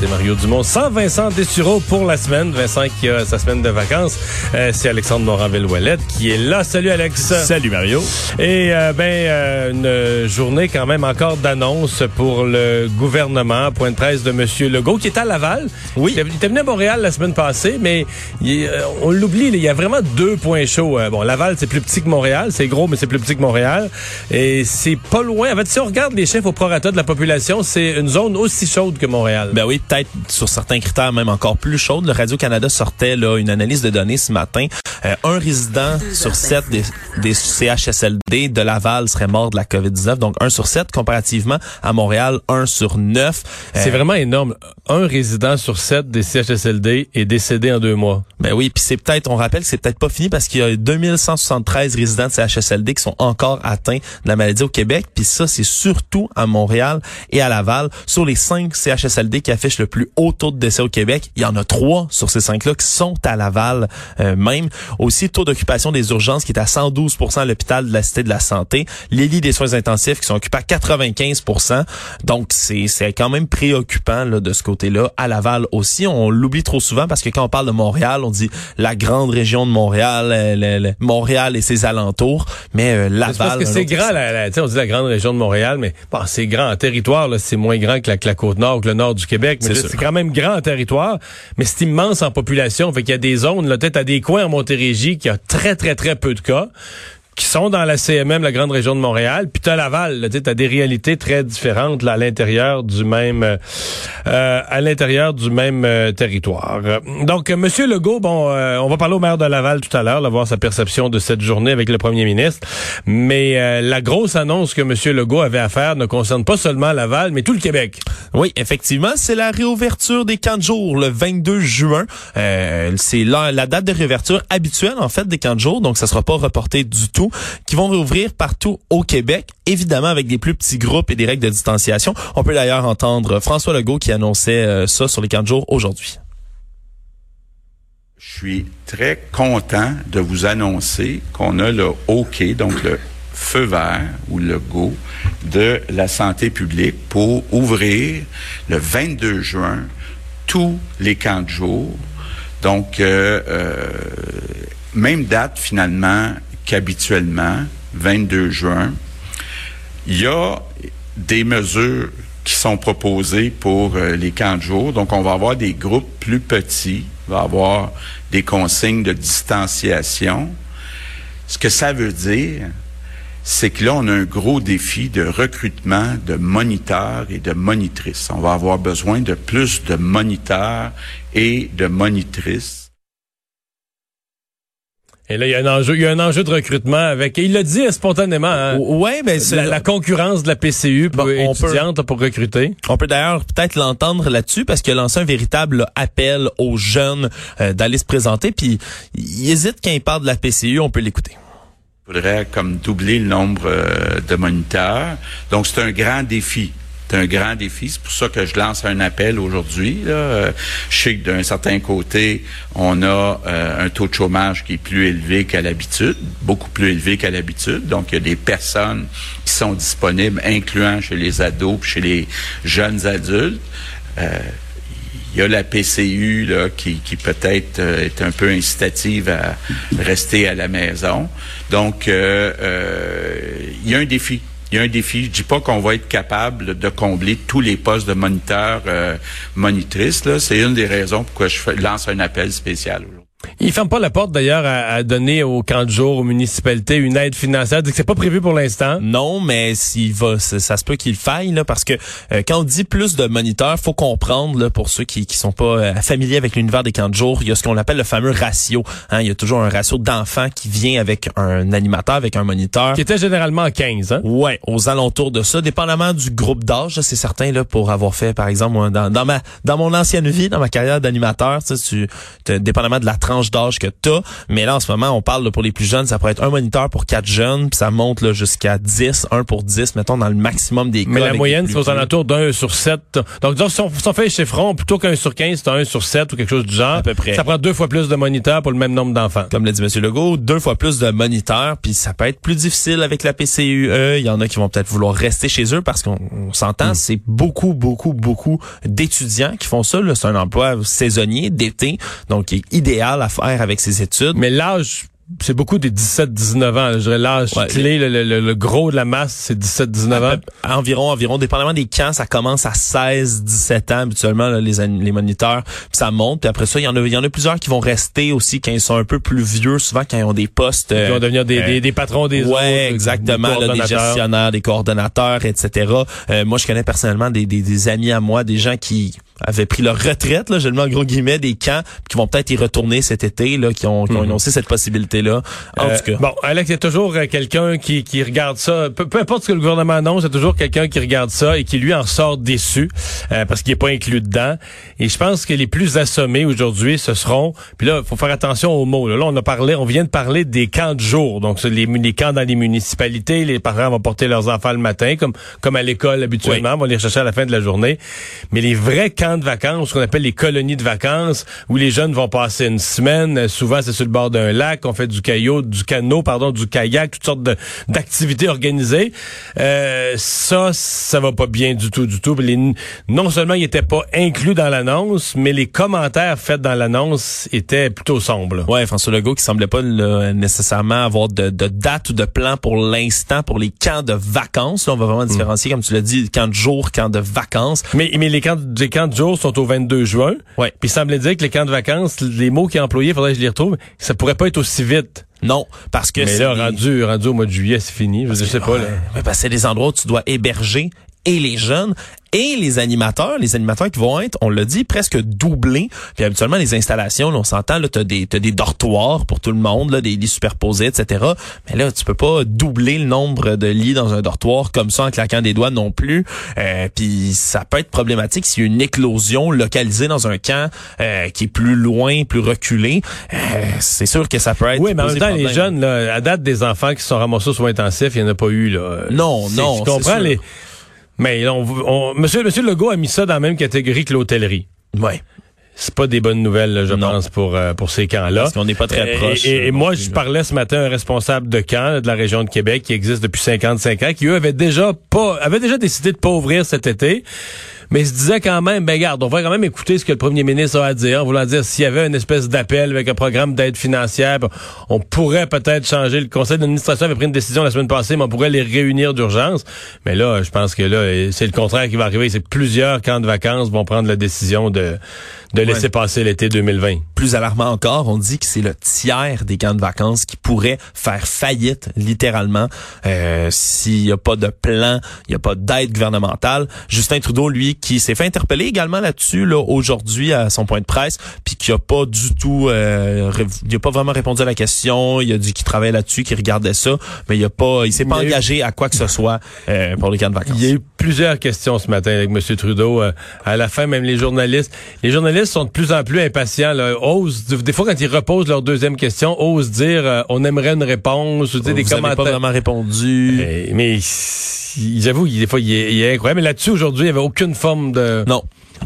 C'est Mario Dumont sans Vincent Dessureau pour la semaine. Vincent qui a sa semaine de vacances. Euh, c'est Alexandre Moranville-Ouellette qui est là. Salut Alex. Salut Mario. Et euh, ben euh, une journée quand même encore d'annonce pour le gouvernement. Point de presse de Monsieur Legault qui est à Laval. Oui. Il était venu à Montréal la semaine passée, mais il, euh, on l'oublie. Il y a vraiment deux points chauds. Euh, bon, Laval c'est plus petit que Montréal, c'est gros mais c'est plus petit que Montréal. Et c'est pas loin. En fait, si on regarde les chiffres au prorata de la population, c'est une zone aussi chaude que Montréal. Ben oui, peut-être sur certains critères même encore plus chaude. Le Radio-Canada sortait là une analyse de données ce matin. Euh, un résident sur sept des, des CHSLD de Laval serait mort de la COVID-19. Donc un sur sept comparativement à Montréal, un sur neuf. Euh, C'est vraiment énorme. Un résident sur sept des CHSLD est décédé en deux mois. Ben oui, puis c'est peut-être, on rappelle que c'est peut-être pas fini parce qu'il y a 2173 résidents de CHSLD qui sont encore atteints de la maladie au Québec. Puis ça, c'est surtout à Montréal et à Laval. Sur les cinq CHSLD qui affichent le plus haut taux de décès au Québec, il y en a trois sur ces cinq-là qui sont à Laval euh, même. Aussi, taux d'occupation des urgences qui est à 112% à l'hôpital de la Cité de la Santé. Les lits des soins intensifs qui sont occupés à 95% Donc, c'est c'est quand même préoccupant là, de ce côté-là. À Laval aussi, on l'oublie trop souvent parce que quand on parle de Montréal, on dit la grande région de Montréal, euh, le- le- Montréal et ses alentours. Mais euh, Laval... Parce que c'est grand, la, la- on dit la grande région de Montréal, mais bon, c'est grand en territoire, c'est moins grand que la, que la côte nord, que le nord du Québec, C'est quand même grand en territoire, mais c'est immense en population, fait qu'il y a des zones, peut-être à des coins en Montérégie, qui a très, très, très peu de cas qui sont dans la CMM, la grande région de Montréal, puis t'as Laval, tu t'as des réalités très différentes là, à l'intérieur du même euh, euh, à l'intérieur du même euh, territoire. Donc, euh, Monsieur Legault, bon, euh, on va parler au maire de Laval tout à l'heure, là, voir sa perception de cette journée avec le Premier ministre. Mais la grosse annonce que Monsieur Legault avait à faire ne concerne pas seulement Laval, mais tout le Québec. Oui, effectivement, c'est la réouverture des camps de jour le 22 juin. C'est la, la date de réouverture habituelle en fait des camps de jour, donc ça sera pas reporté du tout, qui vont réouvrir partout au Québec, évidemment avec des plus petits groupes et des règles de distanciation. On peut d'ailleurs entendre François Legault qui annonçait euh, ça sur les camps de jour aujourd'hui. Je suis très content de vous annoncer qu'on a le OK, donc le feu vert ou le go de la santé publique pour ouvrir le 22 juin tous les camps de jour. Donc, euh, euh, même date finalement qu'habituellement, 22 juin. Il y a des mesures qui sont proposées pour euh, les camps de jour. Donc, on va avoir des groupes plus petits, on va avoir des consignes de distanciation. Ce que ça veut dire, c'est que là, on a un gros défi de recrutement de moniteurs et de monitrices. On va avoir besoin de plus de moniteurs et de monitrices. Et là, il y a un enjeu, il y a un enjeu de recrutement avec. Et il l'a dit spontanément. Hein, Ouais, ben c'est la, la concurrence de la PCU pour Bon, on peut- étudiante là, pour recruter. On peut d'ailleurs peut-être l'entendre là-dessus parce qu'il a lancé un véritable appel aux jeunes euh, d'aller se présenter. Puis il hésite quand il parle de la PCU, on peut l'écouter. Il faudrait comme doubler le nombre euh, de moniteurs. Donc, c'est un grand défi. C'est un grand défi. C'est pour ça que je lance un appel aujourd'hui. Je sais que d'un certain côté, on a euh, un taux de chômage qui est plus élevé qu'à l'habitude, beaucoup plus élevé qu'à l'habitude. Donc, il y a des personnes qui sont disponibles, incluant chez les ados, puis chez les jeunes adultes. Euh, il y a la PCU qui, peut-être euh, est un peu incitative à rester à la maison. Donc, il y a un défi. Il y a un défi. Je dis pas qu'on va être capable de combler tous les postes de moniteurs, euh, monitrices. C'est une des raisons pourquoi je lance un appel spécial. Il ferme pas la porte d'ailleurs à, à donner aux camps de jour, aux municipalités, une aide financière. Dit que c'est pas prévu pour l'instant. Non, mais s'il va, ça, ça se peut qu'il faille là, parce que euh, quand on dit plus de moniteurs, faut comprendre là, pour ceux qui qui sont pas euh, familiers avec l'univers des camps de jour, il y a ce qu'on appelle le fameux ratio. Hein, il y a toujours un ratio d'enfants qui vient avec un animateur, avec un moniteur. Qui était généralement à 15, hein? Ouais, aux alentours de ça, dépendamment du groupe d'âge, c'est certain là pour avoir fait par exemple moi, dans, dans ma dans mon ancienne vie, dans ma carrière d'animateur, tu dépendamment de la tranche tranche d'âge que t'as. Mais là, en ce moment, on parle là, pour les plus jeunes, ça pourrait être un moniteur pour quatre jeunes, puis ça monte là, jusqu'à 10, un pour 10, mettons, dans le maximum des cas. Mais la moyenne, c'est aux alentours d'un sur sept. Donc, disons, si on, si on fait les chiffrons, plutôt qu'un sur 15, c'est un sur sept ou quelque chose du genre. À peu près. Ça prend deux fois plus de moniteurs pour le même nombre d'enfants. Comme l'a dit M. Legault, deux fois plus de moniteurs, puis ça peut être plus difficile avec la PCUE. Il y en a qui vont peut-être vouloir rester chez eux parce qu'on on s'entend, c'est beaucoup, beaucoup, beaucoup d'étudiants qui font ça. là. C'est un emploi saisonnier, d'été, donc qui est idéal à faire avec ses études. Mais l'âge, c'est beaucoup des 17-19 ans. Je dirais l'âge Ouais. clé, le, le- le gros de la masse, c'est 17-19 ans. environ, environ, dépendamment des camps, ça commence à 16, 17 ans habituellement là, les les moniteurs, puis ça monte. Puis après ça, il y en a, il y en a plusieurs qui vont rester aussi quand ils sont un peu plus vieux, souvent quand ils ont des postes. Euh, vont devenir des, euh, des, des patrons des autres. Ouais, exactement. là, des coordonnateurs. gestionnaires, des coordonnateurs, etc. Euh, moi, je connais personnellement des, des, des amis à moi, des gens qui avaient pris leur retraite, là, je le mets en gros guillemets, des camps, qui vont peut-être y retourner cet été, là, qui ont, qui ont énoncé cette possibilité-là. En Euh, tout cas. Bon, Alex, il y a toujours euh, quelqu'un qui, qui regarde ça. Peu, peu importe ce que le gouvernement annonce, il y a toujours quelqu'un qui regarde ça et qui lui en sort déçu euh, parce qu'il n'est pas inclus dedans. Et je pense que les plus assommés aujourd'hui, ce seront. Puis là, il faut faire attention aux mots. Là. Là, on a parlé, on vient de parler des camps de jour. Donc, les, les camps dans les municipalités. Les parents vont porter leurs enfants le matin, comme comme à l'école habituellement, vont les chercher à la fin de la journée. Mais les vrais camps de vacances, ce qu'on appelle les colonies de vacances, où les jeunes vont passer une semaine. euh, Souvent, c'est sur le bord d'un lac. On fait du caillot, du canot, pardon, du kayak, toutes sortes d'activités organisées. Euh, ça, ça va pas bien du tout, du tout. Les- non seulement il était pas inclus dans l'annonce, mais les commentaires faits dans l'annonce étaient plutôt sombres. Ouais, François Legault qui semblait pas là, nécessairement avoir de, de date ou de plan pour l'instant pour les camps de vacances. Là, on va vraiment différencier, comme tu l'as dit, camp de jour, camp de vacances. Mais, mais les camps, les camps de sont au 22 juin. Ouais. Puis il semblait dire que les camps de vacances, les mots qu'il a employés, faudrait que je les retrouve, ça pourrait pas être aussi vite. Non, parce que Mais là, rendu, rendu au mois de juillet, c'est fini. Je, je sais pas. Là. Ouais, parce que c'est des endroits où tu dois héberger et les jeunes et les animateurs, les animateurs qui vont être, on l'a dit, presque doublés. Puis habituellement, les installations, là, on s'entend, là, t'as des, t'as des dortoirs pour tout le monde, là, des lits superposés, etc. Mais là, tu peux pas doubler le nombre de lits dans un dortoir comme ça en claquant des doigts non plus. Euh, puis ça peut être problématique s'il y a une éclosion localisée dans un camp euh, qui est plus loin, plus reculé. Euh, c'est sûr que ça peut être. Oui, mais en même temps, les jeunes, là, à date des enfants qui sont ramassés aux soins intensifs, il n'y en a pas eu. Là. Non, non, c'est comprends les. Mais on, on- monsieur, monsieur Legault a mis ça dans la même catégorie que l'hôtellerie. Ouais. C'est pas des bonnes nouvelles, là, je Non. pense, pour, euh, pour ces camps-là. Parce qu'on n'est pas très proche, Et, et- euh, et moi, plus, je parlais ce matin à un responsable de camp de la région de Québec qui existe depuis 55 ans, qui eux avaient déjà pas, avaient déjà décidé de pas ouvrir cet été. Mais il se disait quand même, ben garde, on va quand même écouter ce que le premier ministre a à dire, en voulant dire s'il y avait une espèce d'appel avec un programme d'aide financière, ben, on pourrait peut-être changer. Le conseil d'administration avait pris une décision la semaine passée, mais on pourrait les réunir d'urgence. Mais là, je pense que là, c'est le contraire qui va arriver. C'est que plusieurs camps de vacances vont prendre la décision de, de laisser passer l'été 2020. plus alarmant encore, on dit que c'est le tiers des camps de vacances qui pourraient faire faillite littéralement euh, s'il n'y a pas de plan, il n'y a pas d'aide gouvernementale. Justin Trudeau, lui, qui s'est fait interpeller également là-dessus là aujourd'hui à son point de presse, puis qui a pas du tout, euh, il a pas vraiment répondu à la question. Il a dit qu'il travaillait là-dessus, qu'il regardait ça, mais il a pas, il s'est pas Il a eu- engagé à quoi que ce soit euh, pour les camps de vacances. Il y a eu plusieurs questions ce matin avec M. Trudeau. Euh, à la fin, même les journalistes. Les journalistes sont de plus en plus impatients. Là, osent, des fois, quand ils reposent leur deuxième question, osent dire euh, on aimerait une réponse ou sais, des Vous avez pas commentaires. vraiment répondu. Euh, mais j'avoue, des fois, il est, il est incroyable. Mais là-dessus, aujourd'hui, il n'y avait aucune forme de... non.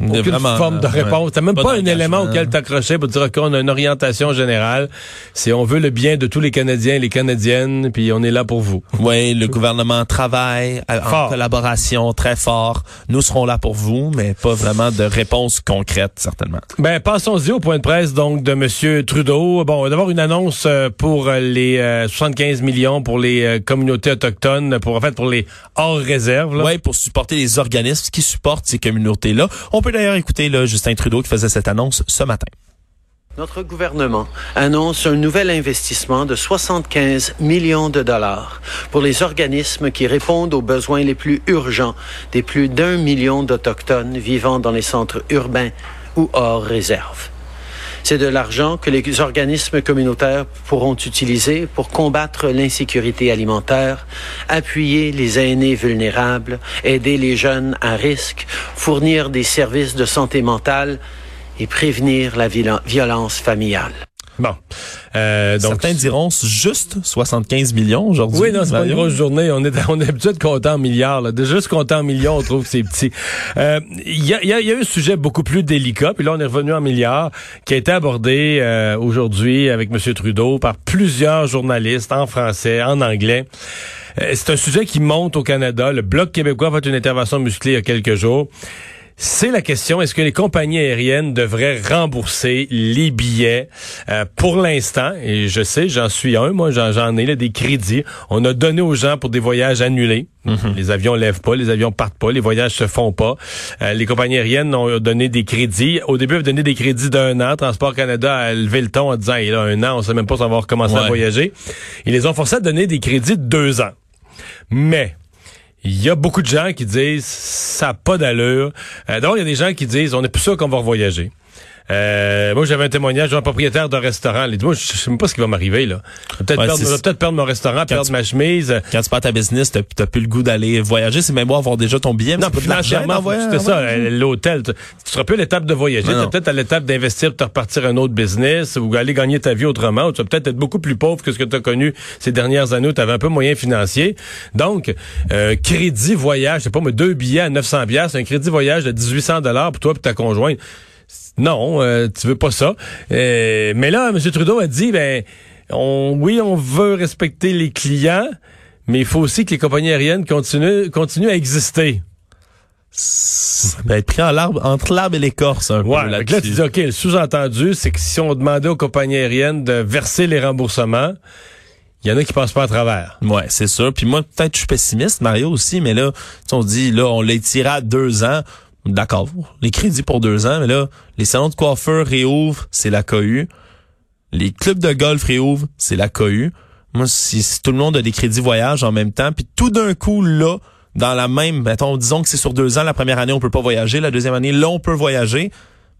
Aucune Vraiment, forme de réponse. T'as même pas pas, un élément auquel t'accrocher pour dire qu'on a une orientation générale. C'est on veut le bien de tous les Canadiens et les Canadiennes, puis on est là pour vous. Oui, le gouvernement travaille euh, en Fort. collaboration très fort. Nous serons là pour vous, mais pas vraiment de réponse concrète, certainement. Ben, passons-y au point de presse donc de Monsieur Trudeau. Bon, d'abord une annonce euh, pour euh, les euh, 75 millions pour les euh, communautés autochtones, pour en fait pour les hors réserve. Oui, pour supporter les organismes qui supportent ces communautés-là. On peut d'ailleurs écouter Justin Trudeau qui faisait cette annonce ce matin. Notre gouvernement annonce un nouvel investissement de 75 millions de dollars pour les organismes qui répondent aux besoins les plus urgents des plus d'un million d'Autochtones vivant dans les centres urbains ou hors réserve. C'est de l'argent que les organismes communautaires pourront utiliser pour combattre l'insécurité alimentaire, appuyer les aînés vulnérables, aider les jeunes à risque, fournir des services de santé mentale et prévenir la violen- violence familiale. Bon. Euh, donc, Certains diront juste 75 millions aujourd'hui. Oui, non, c'est pas une grosse journée. On est, on est habitué de compter en milliards. Là. De juste compter en millions, on trouve que c'est petit. Euh, Il y, a, y a- y a un sujet beaucoup plus délicat, puis là, on est revenu en milliards, qui a été abordé euh, aujourd'hui avec M. Trudeau par plusieurs journalistes en français, en anglais. Euh, c'est un sujet qui monte au Canada. Le Bloc québécois a fait une intervention musclée il y a quelques jours. C'est la question, est-ce que les compagnies aériennes devraient rembourser les billets Euh, pour l'instant? Et je sais, j'en suis un, moi j'en, ai là, des crédits. On a donné aux gens pour des voyages annulés. Les avions lèvent pas, les avions partent pas, les voyages se font pas. Euh, les compagnies aériennes ont donné des crédits. Au début, elles donné des crédits d'un an. Transport Canada a levé le ton en disant, il a un an, on sait même pas si on va recommencer à voyager. Ils les ont forcés à donner des crédits de deux ans. Mais il y a beaucoup de gens qui disent ça n'a pas d'allure. Euh, D'abord, il y a des gens qui disent on n'est plus sûr qu'on va revoyager. Euh, moi, j'avais un témoignage d'un propriétaire d'un restaurant. Il dit, moi, je sais même pas ce qui va m'arriver, là. Je vais peut-être Ouais, perdre, peut-être perdre mon restaurant, perdre tu- ma chemise. Quand tu pars ta business, t'as t'as plus le goût d'aller voyager. C'est même avoir déjà ton billet. Non, financièrement, c'était ça, l'hôtel. Tu tu seras plus à l'étape de voyager. Tu peut-être à l'étape d'investir pour te repartir un autre business ou aller gagner ta vie autrement. Ou tu vas peut-être être beaucoup plus pauvre que ce que tu as connu ces dernières années où tu avais un peu moyen financier. Donc, euh, crédit voyage, je sais pas, mais deux billets à 900 pièces, un crédit voyage de 1800 dollars pour toi et ta conjointe. Non, euh, tu veux pas ça. Euh, mais là, M. Trudeau a dit, ben, on, oui, on veut respecter les clients, mais il faut aussi que les compagnies aériennes continuent, continuent à exister. Ça peut être pris en l'arbre, entre l'arbre et l'écorce un Ouais, peu là, tu dis, OK, le sous-entendu, c'est que si on demandait aux compagnies aériennes de verser les remboursements, il y en a qui passent pas à travers. Ouais, c'est sûr. Puis moi, peut-être je suis pessimiste, Mario aussi, mais là, on dit, là, on l'a tiré à deux ans. D'accord, les crédits pour deux ans, mais là, les salons de coiffeur réouvrent, c'est la cohue. Les clubs de golf réouvrent, c'est la cohue. Moi, si, si tout le monde a des crédits voyage en même temps, puis tout d'un coup, là, dans la même, mettons, disons que c'est sur deux ans, la première année, on peut pas voyager, la deuxième année, là, on peut voyager.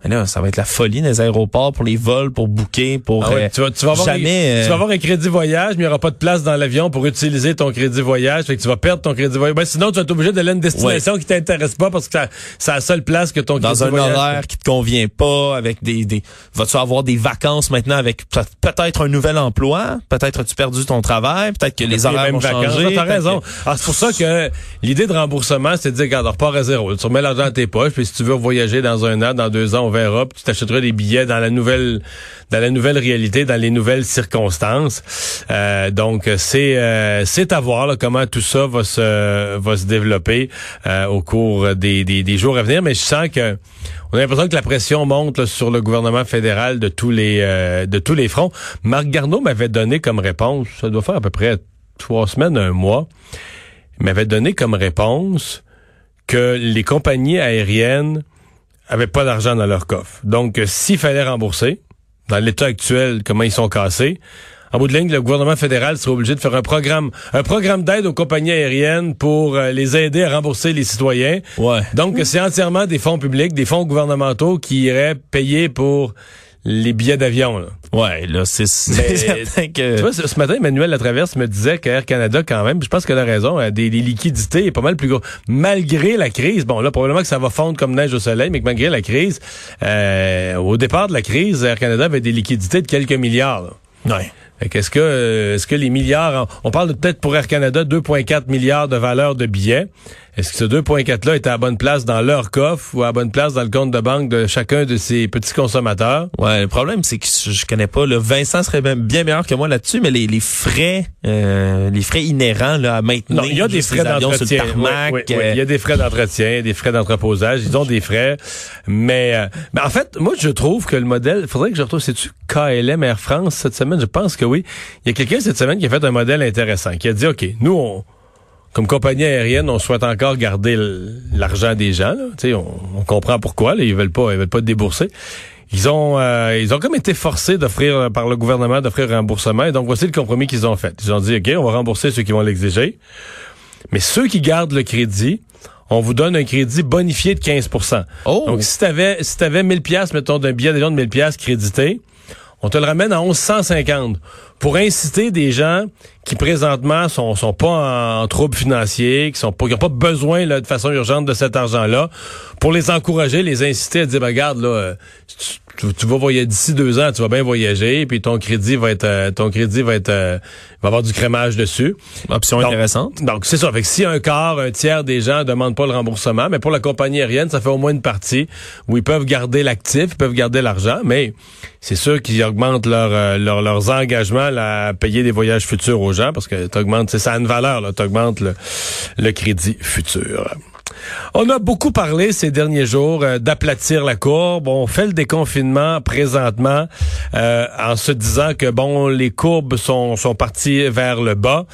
Mais là, ça va être la folie dans les aéroports pour les vols, pour booker, pour Ah ouais, euh, tu, vas, tu vas avoir jamais. un, euh, tu vas avoir un crédit voyage, mais il n'y aura pas de place dans l'avion pour utiliser ton crédit voyage. Fait que tu vas perdre ton crédit voyage. Ben, sinon, tu vas être obligé d'aller à une destination qui t'intéresse pas parce que c'est la seule place que ton dans crédit un voyage. horaire qui te convient pas, avec des, des vas-tu avoir des vacances maintenant avec peut- peut-être un nouvel emploi, peut-être as-tu perdu ton travail, peut-être que les horaires vont changer. T'as raison. que- Ah, c'est pour ça que l'idée de remboursement, c'est de dire, regarde, on repart à zéro. Tu remets l'argent dans tes poches, puis si tu veux voyager dans un an, dans deux ans, on verra, tu t'achèteras des billets dans la nouvelle dans la nouvelle réalité, dans les nouvelles circonstances. Euh, donc, c'est euh, c'est à voir là, comment tout ça va se va se développer euh, au cours des, des, des jours à venir. Mais je sens que on a l'impression que la pression monte là, sur le gouvernement fédéral de tous les euh, de tous les fronts. Marc Garneau m'avait donné comme réponse, ça doit faire à peu près trois semaines, un mois, il m'avait donné comme réponse que les compagnies aériennes avaient pas d'argent dans leur coffre. Donc, euh, s'il fallait rembourser, dans l'état actuel, comment ils sont cassés, en bout de ligne, le gouvernement fédéral serait obligé de faire un programme, un programme d'aide aux compagnies aériennes pour euh, les aider à rembourser les citoyens. Ouais. Donc, c'est entièrement des fonds publics, des fonds gouvernementaux qui iraient payer pour les billets d'avion. là. Ouais, là, c'est certain que Tu vois, ce ce matin, Emmanuel Latraverse me disait qu'Air Canada, quand même, je pense qu'elle a raison, a des, des liquidités pas mal plus gros. Malgré la crise, bon là, probablement que ça va fondre comme neige au soleil, mais que malgré la crise, euh, au départ de la crise, Air Canada avait des liquidités de quelques milliards. là. ouais. Fait qu'est-ce que, euh, est-ce que les milliards, on parle peut-être pour Air Canada 2,4 milliards de valeur de billets. Est-ce que ce 2,4 là est à la bonne place dans leur coffre ou à la bonne place dans le compte de banque de chacun de ces petits consommateurs? Ouais, le problème c'est que je connais pas le Vincent serait bien, meilleur que moi là-dessus, mais les, les frais euh, les frais inhérents là à maintenir Non, il y a des frais d'entretien. euh, Il y a des frais d'entretien, des frais d'entreposage. Ils ont des frais. Mais, euh, mais en fait, moi, je trouve que le modèle, faudrait que je retrouve, c'est-tu KLM Air France cette semaine? Je pense que oui. Il y a quelqu'un cette semaine qui a fait un modèle intéressant, qui a dit, OK, nous, on, comme compagnie aérienne, on souhaite encore garder l'argent des gens. Là. Tu sais, On, on comprend pourquoi. Là, ils veulent pas, ils veulent pas débourser. Ils ont, euh, ils ont comme été forcés d'offrir euh, par le gouvernement d'offrir un remboursement. Et donc voici le compromis qu'ils ont fait. Ils ont dit, ok, on va rembourser ceux qui vont l'exiger, mais ceux qui gardent le crédit, on vous donne un crédit bonifié de 15 Oh. Donc si t'avais, si t'avais 1000 pièces, mettons d'un billet d'avion de 1000 pièces crédité, on te le ramène à 1150 pour inciter des gens qui présentement sont sont pas en, trouble financier, qui sont pas qui ont pas besoin là, de façon urgente de cet argent-là, pour les encourager, les inciter à dire ben, regarde là, euh, tu, tu, vas voyager d'ici deux ans, tu vas bien voyager, puis ton crédit va être euh, ton crédit va être euh, va avoir du crémage dessus. Option intéressante. Donc c'est ça. Fait que si un quart, un tiers des gens demandent pas le remboursement, mais pour la compagnie aérienne, ça fait au moins une partie où ils peuvent garder l'actif, ils peuvent garder l'argent, mais c'est sûr qu'ils augmentent leur, leurs engagements à payer des voyages futurs aux parce que ça une valeur, le crédit futur. On a beaucoup parlé ces derniers jours euh, d'aplatir la courbe. On fait le déconfinement présentement euh, en se disant que bon, les courbes sont sont parties vers le bas.